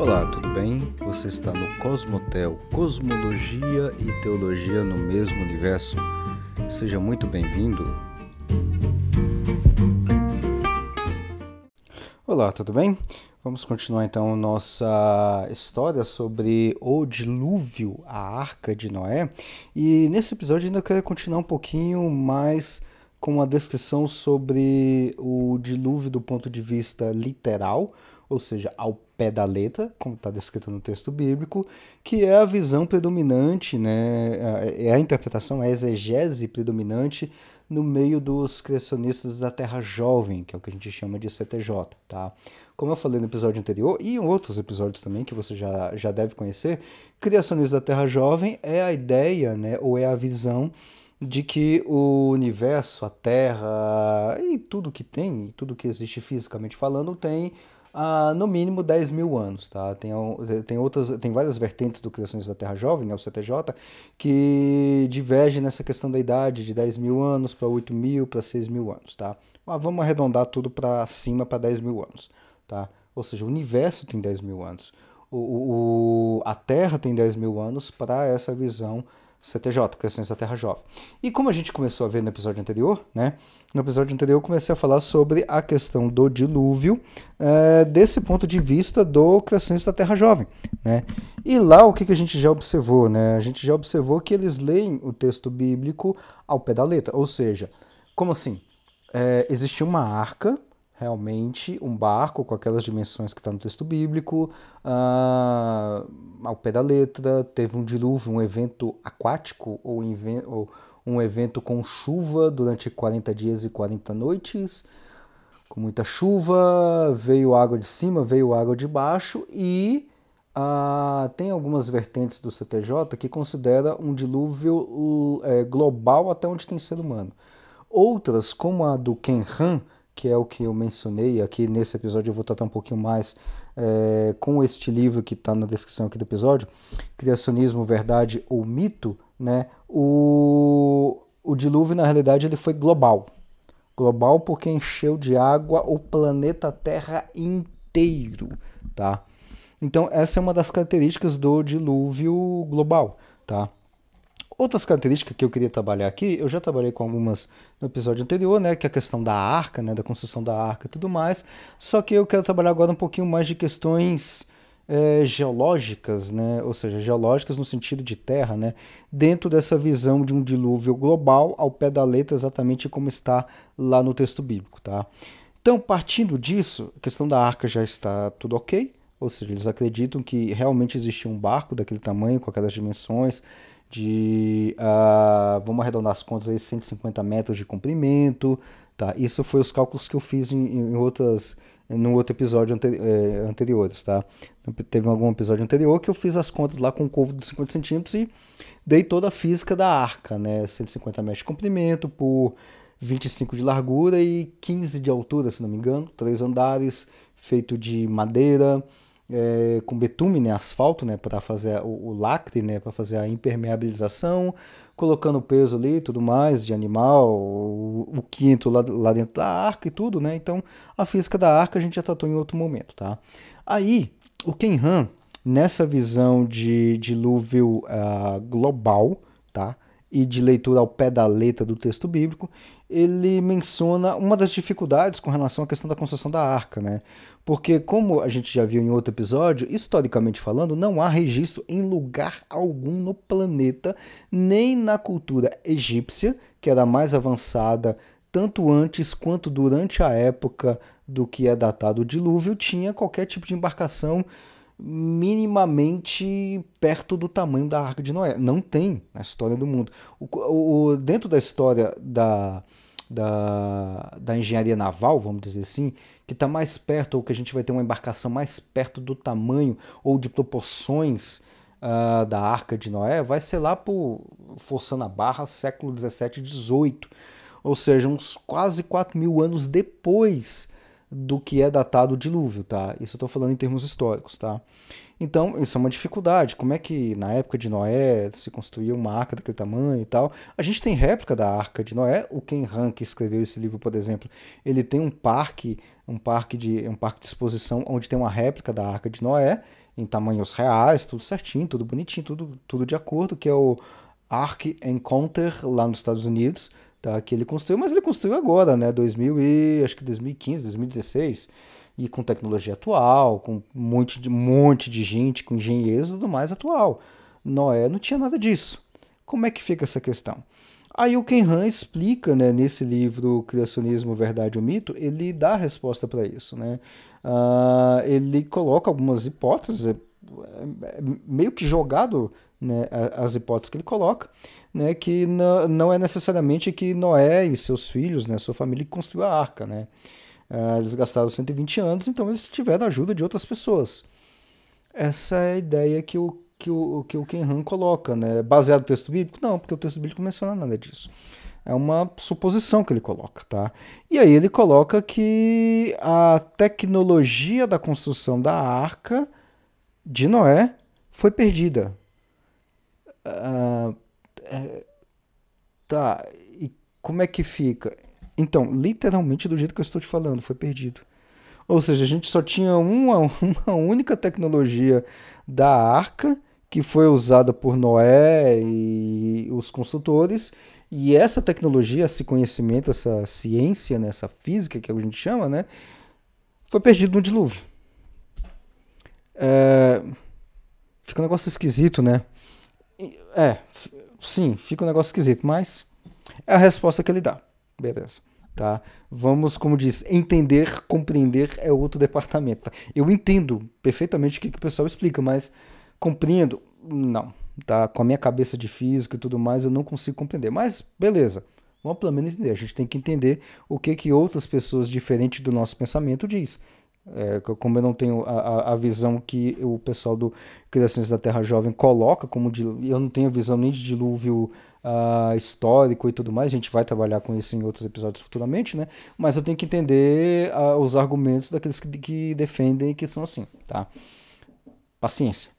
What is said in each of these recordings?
Olá, tudo bem? Você está no Cosmotel, Cosmologia e Teologia no mesmo universo. Seja muito bem-vindo. Olá, tudo bem? Vamos continuar então nossa história sobre o dilúvio, a arca de Noé. E nesse episódio ainda quero continuar um pouquinho mais com uma descrição sobre o dilúvio do ponto de vista literal, ou seja, ao pé da letra, como está descrito no texto bíblico, que é a visão predominante, né, é a interpretação, a exegese predominante no meio dos criacionistas da Terra Jovem, que é o que a gente chama de CTJ, tá? Como eu falei no episódio anterior e em outros episódios também que você já, já deve conhecer, criacionistas da Terra Jovem é a ideia, né, ou é a visão de que o universo, a Terra e tudo que tem, tudo que existe fisicamente falando, tem ah, no mínimo 10 mil anos. Tá? Tem, tem, outras, tem várias vertentes do Criacionismo da Terra Jovem, né, o CTJ, que divergem nessa questão da idade de 10 mil anos para 8 mil, para 6 mil anos. Tá? Mas vamos arredondar tudo para cima, para 10 mil anos. Tá? Ou seja, o universo tem 10 mil anos. O, o, a Terra tem 10 mil anos para essa visão CTJ, Questões da Terra Jovem. E como a gente começou a ver no episódio anterior, né? No episódio anterior eu comecei a falar sobre a questão do dilúvio é, desse ponto de vista do Crescente da Terra Jovem, né? E lá o que, que a gente já observou, né? A gente já observou que eles leem o texto bíblico ao pé da letra, ou seja, como assim? É, existia uma arca realmente um barco com aquelas dimensões que está no texto bíblico, uh, ao pé da letra, teve um dilúvio, um evento aquático ou, ou um evento com chuva durante 40 dias e 40 noites, com muita chuva, veio água de cima, veio água de baixo e uh, tem algumas vertentes do CTJ que considera um dilúvio uh, global até onde tem ser humano. Outras, como a do Ken Han, que é o que eu mencionei aqui nesse episódio, eu vou tratar um pouquinho mais é, com este livro que está na descrição aqui do episódio, Criacionismo, Verdade ou Mito, né? O, o dilúvio, na realidade, ele foi global. Global porque encheu de água o planeta Terra inteiro, tá? Então, essa é uma das características do dilúvio global, tá? Outras características que eu queria trabalhar aqui, eu já trabalhei com algumas no episódio anterior, né, que é a questão da arca, né, da construção da arca e tudo mais. Só que eu quero trabalhar agora um pouquinho mais de questões é, geológicas, né, ou seja, geológicas no sentido de terra, né, dentro dessa visão de um dilúvio global ao pé da letra, exatamente como está lá no texto bíblico, tá? Então, partindo disso, a questão da arca já está tudo ok, ou seja, eles acreditam que realmente existia um barco daquele tamanho, com aquelas dimensões, de, uh, vamos arredondar as contas aí, 150 metros de comprimento, tá? Isso foi os cálculos que eu fiz em, em outras, no outro episódio anteri é, anteriores, tá? Teve algum episódio anterior que eu fiz as contas lá com um covo de 50 centímetros e dei toda a física da arca, né? 150 metros de comprimento por 25 de largura e 15 de altura, se não me engano, três andares, feito de madeira, é, com betume, né, asfalto, né, para fazer o, o, lacre, né, para fazer a impermeabilização, colocando peso ali tudo mais de animal, o, o quinto lá, lá, dentro da arca e tudo, né? Então, a física da arca a gente já tratou em outro momento, tá? Aí, o Ken Han, nessa visão de dilúvio uh, global, tá? E de leitura ao pé da letra do texto bíblico, ele menciona uma das dificuldades com relação à questão da construção da arca, né? Porque, como a gente já viu em outro episódio, historicamente falando, não há registro em lugar algum no planeta, nem na cultura egípcia, que era mais avançada tanto antes quanto durante a época do que é datado o dilúvio, tinha qualquer tipo de embarcação minimamente perto do tamanho da Arca de Noé. Não tem na história do mundo. O, o, dentro da história da, da, da engenharia naval, vamos dizer assim, que está mais perto, ou que a gente vai ter uma embarcação mais perto do tamanho ou de proporções uh, da Arca de Noé, vai ser lá por, forçando a barra, século 17 e 18. Ou seja, uns quase 4 mil anos depois do que é datado o dilúvio, tá? Isso eu estou falando em termos históricos, tá? Então, isso é uma dificuldade. Como é que na época de Noé se construía uma arca daquele tamanho e tal? A gente tem réplica da arca de Noé. O Ken Han, que escreveu esse livro, por exemplo, ele tem um parque, um parque de um parque de exposição onde tem uma réplica da arca de Noé. em tamanhos reais, tudo certinho, tudo bonitinho, tudo, tudo de acordo, que é o Ark Encounter lá nos Estados Unidos, tá? Que ele construiu, mas ele construiu agora, né? 2000 e acho que 2015, 2016 e com tecnologia atual, com um monte de, monte de gente, com engenheiros e tudo mais atual. Noé não tinha nada disso. Como é que fica essa questão? Aí o Ken Han explica, né, nesse livro Criacionismo, Verdade ou Mito, ele dá a resposta para isso, né? Uh, ele coloca algumas hipóteses, é, é, meio que jogado né, as hipóteses que ele coloca, né, que não é necessariamente que Noé e seus filhos, né, sua família construiu a arca, né? Uh, eles gastaram 120 anos, então eles tiveram a ajuda de outras pessoas. Essa é a ideia que o que o, que o Ken Han coloca, né? Baseado no texto bíblico? Não, porque o texto bíblico não menciona nada disso. É uma suposição que ele coloca, tá? E aí ele coloca que a tecnologia da construção da arca de Noé foi perdida. Uh, é, tá, e como é que fica? Então, literalmente do jeito que eu estou te falando, foi perdido. Ou seja, a gente só tinha uma, uma única tecnologia da arca que foi usada por Noé e os construtores. E essa tecnologia, esse conhecimento, essa ciência, né, essa física que a gente chama, né, foi perdido no dilúvio. É... Fica um negócio esquisito, né? É, sim, fica um negócio esquisito, mas é a resposta que ele dá. Beleza. Tá? Vamos, como diz, entender, compreender é outro departamento. Tá? Eu entendo perfeitamente o que, que o pessoal explica, mas compreendo? Não. Tá? Com a minha cabeça de físico e tudo mais, eu não consigo compreender. Mas beleza. Vamos pelo menos entender. A gente tem que entender o que que outras pessoas diferentes do nosso pensamento diz. É, como eu não tenho a, a, visão que o pessoal do Criações da Terra Jovem coloca, como de, eu não tenho a visão nem de dilúvio uh, histórico e tudo mais, a gente vai trabalhar com isso em outros episódios futuramente, né? Mas eu tenho que entender uh, os argumentos daqueles que, que defendem que são assim, tá? Paciência.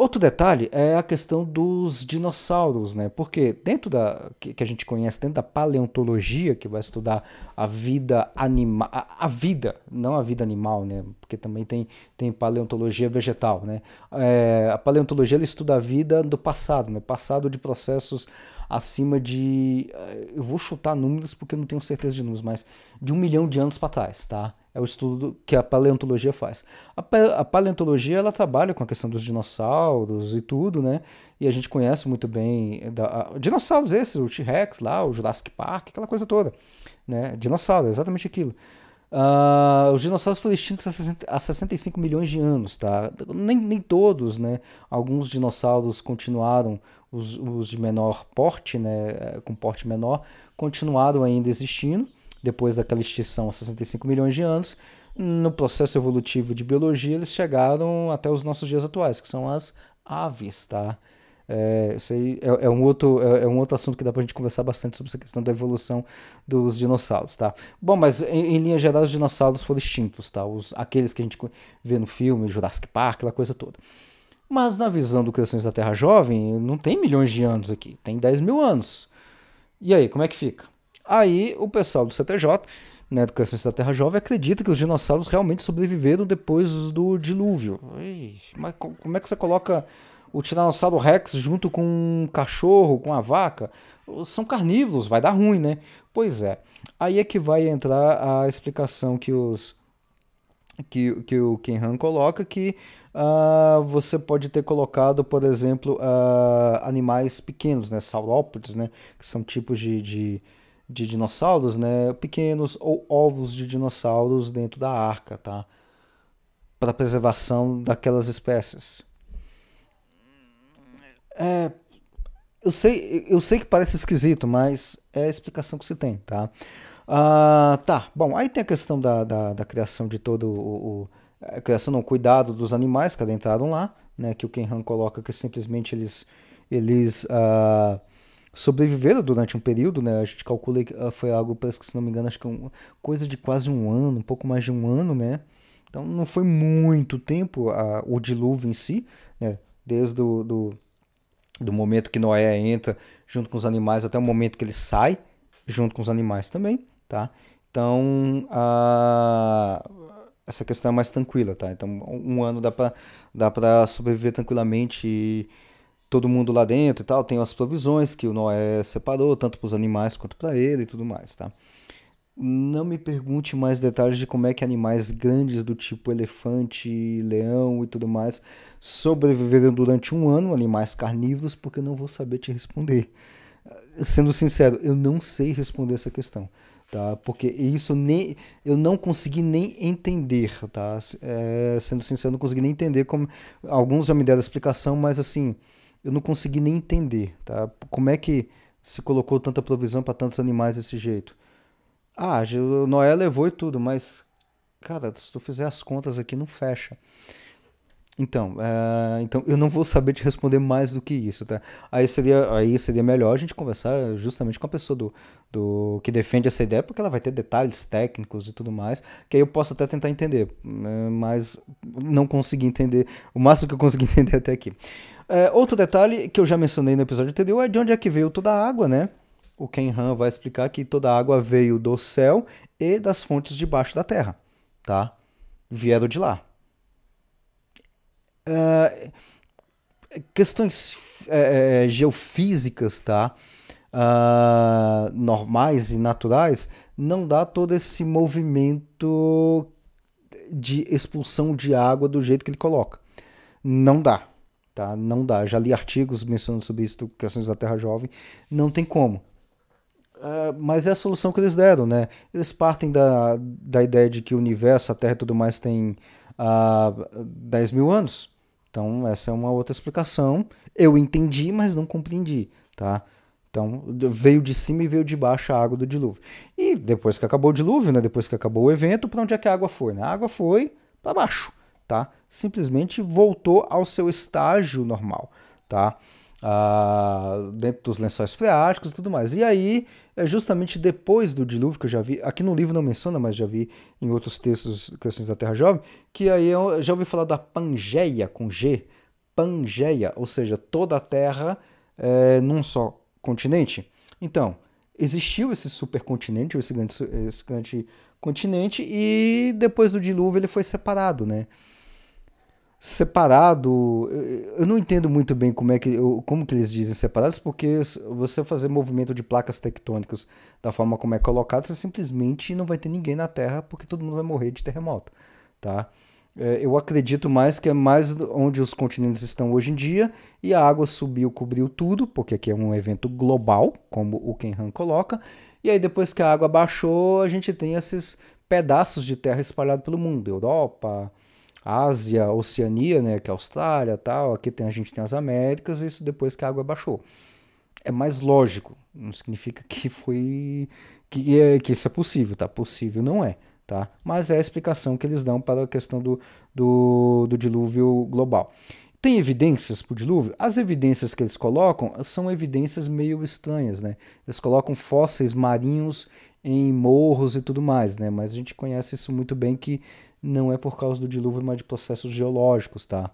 Outro detalhe é a questão dos dinossauros, né? Porque dentro da que, a gente conhece, dentro da paleontologia, que vai estudar a vida animal, a, vida, não a vida animal, né? Porque também tem, tem paleontologia vegetal, né? É, a paleontologia ela estuda a vida do passado, né? Passado de processos acima de. Eh, eu vou chutar números porque eu não tenho certeza de números, mas de um milhão de anos para trás, tá? É o estudo que a paleontologia faz. A, paleontologia ela trabalha com a questão dos dinossauros e tudo, né? E a gente conhece muito bem da, a, dinossauros esses, o T-Rex lá, o Jurassic Park, aquela coisa toda, né? Dinossauro, exatamente aquilo. Uh, os dinossauros foram extintos há, 60, há 65 milhões de anos, tá? Nem, nem todos, né? Alguns dinossauros continuaram, os, os de menor porte, né? Eh, com porte menor, continuaram ainda existindo depois daquela extinção há 65 milhões de anos. No processo evolutivo de biologia, eles chegaram até os nossos dias atuais, que são as aves, tá? É, isso aí é, é, um outro, é, é, um outro assunto que dá pra gente conversar bastante sobre essa questão da evolução dos dinossauros, tá? Bom, mas em, em linha geral os dinossauros foram extintos, tá? Os, aqueles que a gente vê no filme, Jurassic Park, aquela coisa toda. Mas na visão do Criações da Terra Jovem, não tem milhões de anos aqui, tem 10 mil anos. E aí, como é que fica? Aí o pessoal do CTJ, né, do Criações da Terra Jovem, acredita que os dinossauros realmente sobreviveram depois do dilúvio. Mas como é que você coloca o Tiranossauro Rex junto com um cachorro, com a vaca, são carnívoros, vai dar ruim, né? Pois é. Aí é que vai entrar a explicação que os que, que o Ken Han coloca que uh, você pode ter colocado, por exemplo, uh, animais pequenos, né, saurópodes, né, que são tipos de, de, de dinossauros, né, pequenos ou ovos de dinossauros dentro da arca, tá? Para preservação daquelas espécies. É, eu sei, eu sei que parece esquisito, mas é a explicação que se tem, tá? Ah, tá, bom, aí tem a questão da, da, da criação de todo o, o a criação, não, cuidado dos animais que adentraram lá, né? Que o Ken Han coloca que simplesmente eles, eles ah, sobreviveram durante um período, né? A gente calcula que ah, foi algo, parece que se não me engano, acho que um, coisa de quase um ano, um pouco mais de um ano, né? Então não foi muito tempo a, o dilúvio em si, né? Desde o do, do momento que Noé entra junto com os animais até o momento que ele sai junto com os animais também, tá? Então, a, essa questão é mais tranquila, tá? Então, um ano dá para dá pra sobreviver tranquilamente todo mundo lá dentro e tal. Tem as provisões que o Noé separou, tanto para os animais quanto para ele e tudo mais, tá? Não me pergunte mais detalhes de como é que animais grandes do tipo elefante, leão e tudo mais sobreviveram durante um ano, animais carnívoros, porque eu não vou saber te responder. Sendo sincero, eu não sei responder essa questão tá? Porque isso nem eu não consegui nem entender, tá? É, sendo sincero, eu não consegui nem entender como alguns já me deram explicação, mas assim eu não consegui nem entender, tá? Como é que se colocou tanta provisão para tantos animais desse jeito? Ah, o Noé levou e tudo, mas cara, se tu fizer as contas aqui não fecha. Então, uh, então eu não vou saber te responder mais do que isso, tá? Aí seria, aí seria melhor a gente conversar justamente com a pessoa do, do que defende essa ideia, porque ela vai ter detalhes técnicos e tudo mais, que aí eu posso até tentar entender, né? mas não consegui entender o máximo que eu consegui entender até aqui. Uh, outro detalhe que eu já mencionei no episódio anterior é de onde é que veio toda a água, né? O Ken Han vai explicar que toda a água veio do céu e das fontes debaixo da terra, tá? Vieram de lá. Uh, questões uh, geofísicas, tá? Uh, normais e naturais, não dá todo esse movimento de expulsão de água do jeito que ele coloca. Não dá, tá? Não dá. Já li artigos mencionando sobre isso, questões da Terra Jovem. Não tem como. Uh, mas é a solução que eles deram, né? Eles partem da, da ideia de que o universo, a Terra e tudo mais tem uh, 10 mil anos. Então, essa é uma outra explicação. Eu entendi, mas não compreendi, tá? Então, veio de cima e veio de baixo a água do dilúvio. E depois que acabou o dilúvio, né, depois que acabou o evento, para onde é que a água foi? Né? A água foi para baixo, tá? Simplesmente voltou ao seu estágio normal, tá? Ah, dentro dos lençóis freáticos e tudo mais. E aí, é justamente depois do dilúvio, que eu já vi, aqui no livro não menciona, mas já vi em outros textos, Questões da Terra Jovem, que aí eu já ouvi falar da Pangeia, com G, Pangeia, ou seja, toda a Terra é, num só continente. Então, existiu esse supercontinente, esse grande, esse grande continente, e depois do dilúvio ele foi separado, né? Separado. Eu não entendo muito bem como é que como que eles dizem separados, porque você fazer movimento de placas tectônicas da forma como é colocado, você simplesmente não vai ter ninguém na Terra, porque todo mundo vai morrer de terremoto, tá? É, eu acredito mais que é mais onde os continentes estão hoje em dia e a água subiu, cobriu tudo, porque aqui é um evento global, como o Ken Han coloca. E aí depois que a água baixou, a gente tem esses pedaços de terra espalhados pelo mundo, Europa, Ásia, Oceania, né, que é Austrália, tal, aqui tem a gente tem as Américas, isso depois que a água baixou. É mais lógico, não significa que foi que é, que isso é possível, tá? Possível não é, tá? Mas é a explicação que eles dão para a questão do, do, do dilúvio global. Tem evidências para o dilúvio? As evidências que eles colocam são evidências meio estranhas, né? Eles colocam fósseis marinhos em morros e tudo mais, né? Mas a gente conhece isso muito bem que não é por causa do dilúvio, mas de processos geológicos, tá?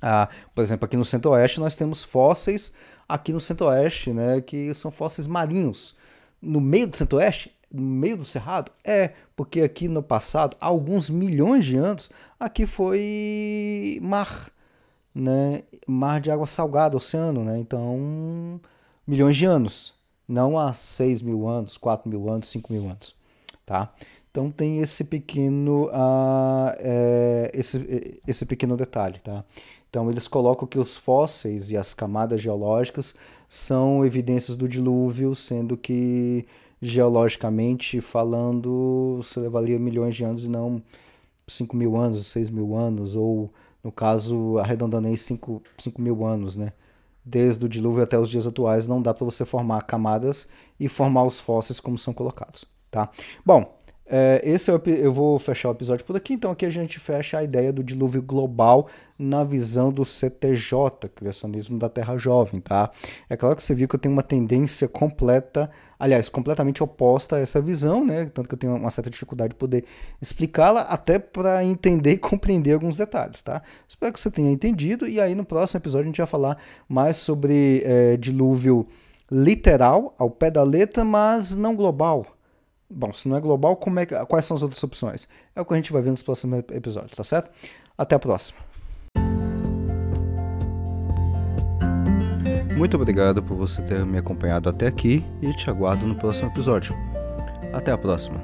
Ah, por exemplo, aqui no Centro-Oeste nós temos fósseis aqui no Centro-Oeste, né, que são fósseis marinhos. No meio do Centro-Oeste, no meio do Cerrado? É, porque aqui no passado, há alguns milhões de anos, aqui foi mar, né? Mar de água salgada, oceano, né? Então, milhões de anos. Não há 6 mil anos, 4 mil anos, 5 mil anos, tá? Então tem esse pequeno, uh, é, esse, esse pequeno detalhe, tá? Então eles colocam que os fósseis e as camadas geológicas são evidências do dilúvio, sendo que geologicamente falando se levaria milhões de anos e não 5 mil anos, 6 mil anos, ou no caso arredondando aí 5, 5 mil anos, né? Desde o dilúvio até os dias atuais não dá para você formar camadas e formar os fósseis como são colocados, tá? Bom, é, esse é o, eu vou fechar o episódio por aqui, então aqui a gente fecha a ideia do dilúvio global na visão do CTJ, Criacionismo da Terra Jovem, tá? É claro que você viu que eu tenho uma tendência completa, aliás, completamente oposta a essa visão, né? Tanto que eu tenho uma certa dificuldade de poder explicá-la, até para entender e compreender alguns detalhes, tá? Espero que você tenha entendido, e aí no próximo episódio a gente vai falar mais sobre é, dilúvio literal, ao pé da letra, mas não global Bom, se não é global, como é, quais são as outras opções? É o que a gente vai ver nos próximos episódios, tá certo? Até a próxima. Muito obrigado por você ter me acompanhado até aqui e te aguardo no próximo episódio. Até a próxima.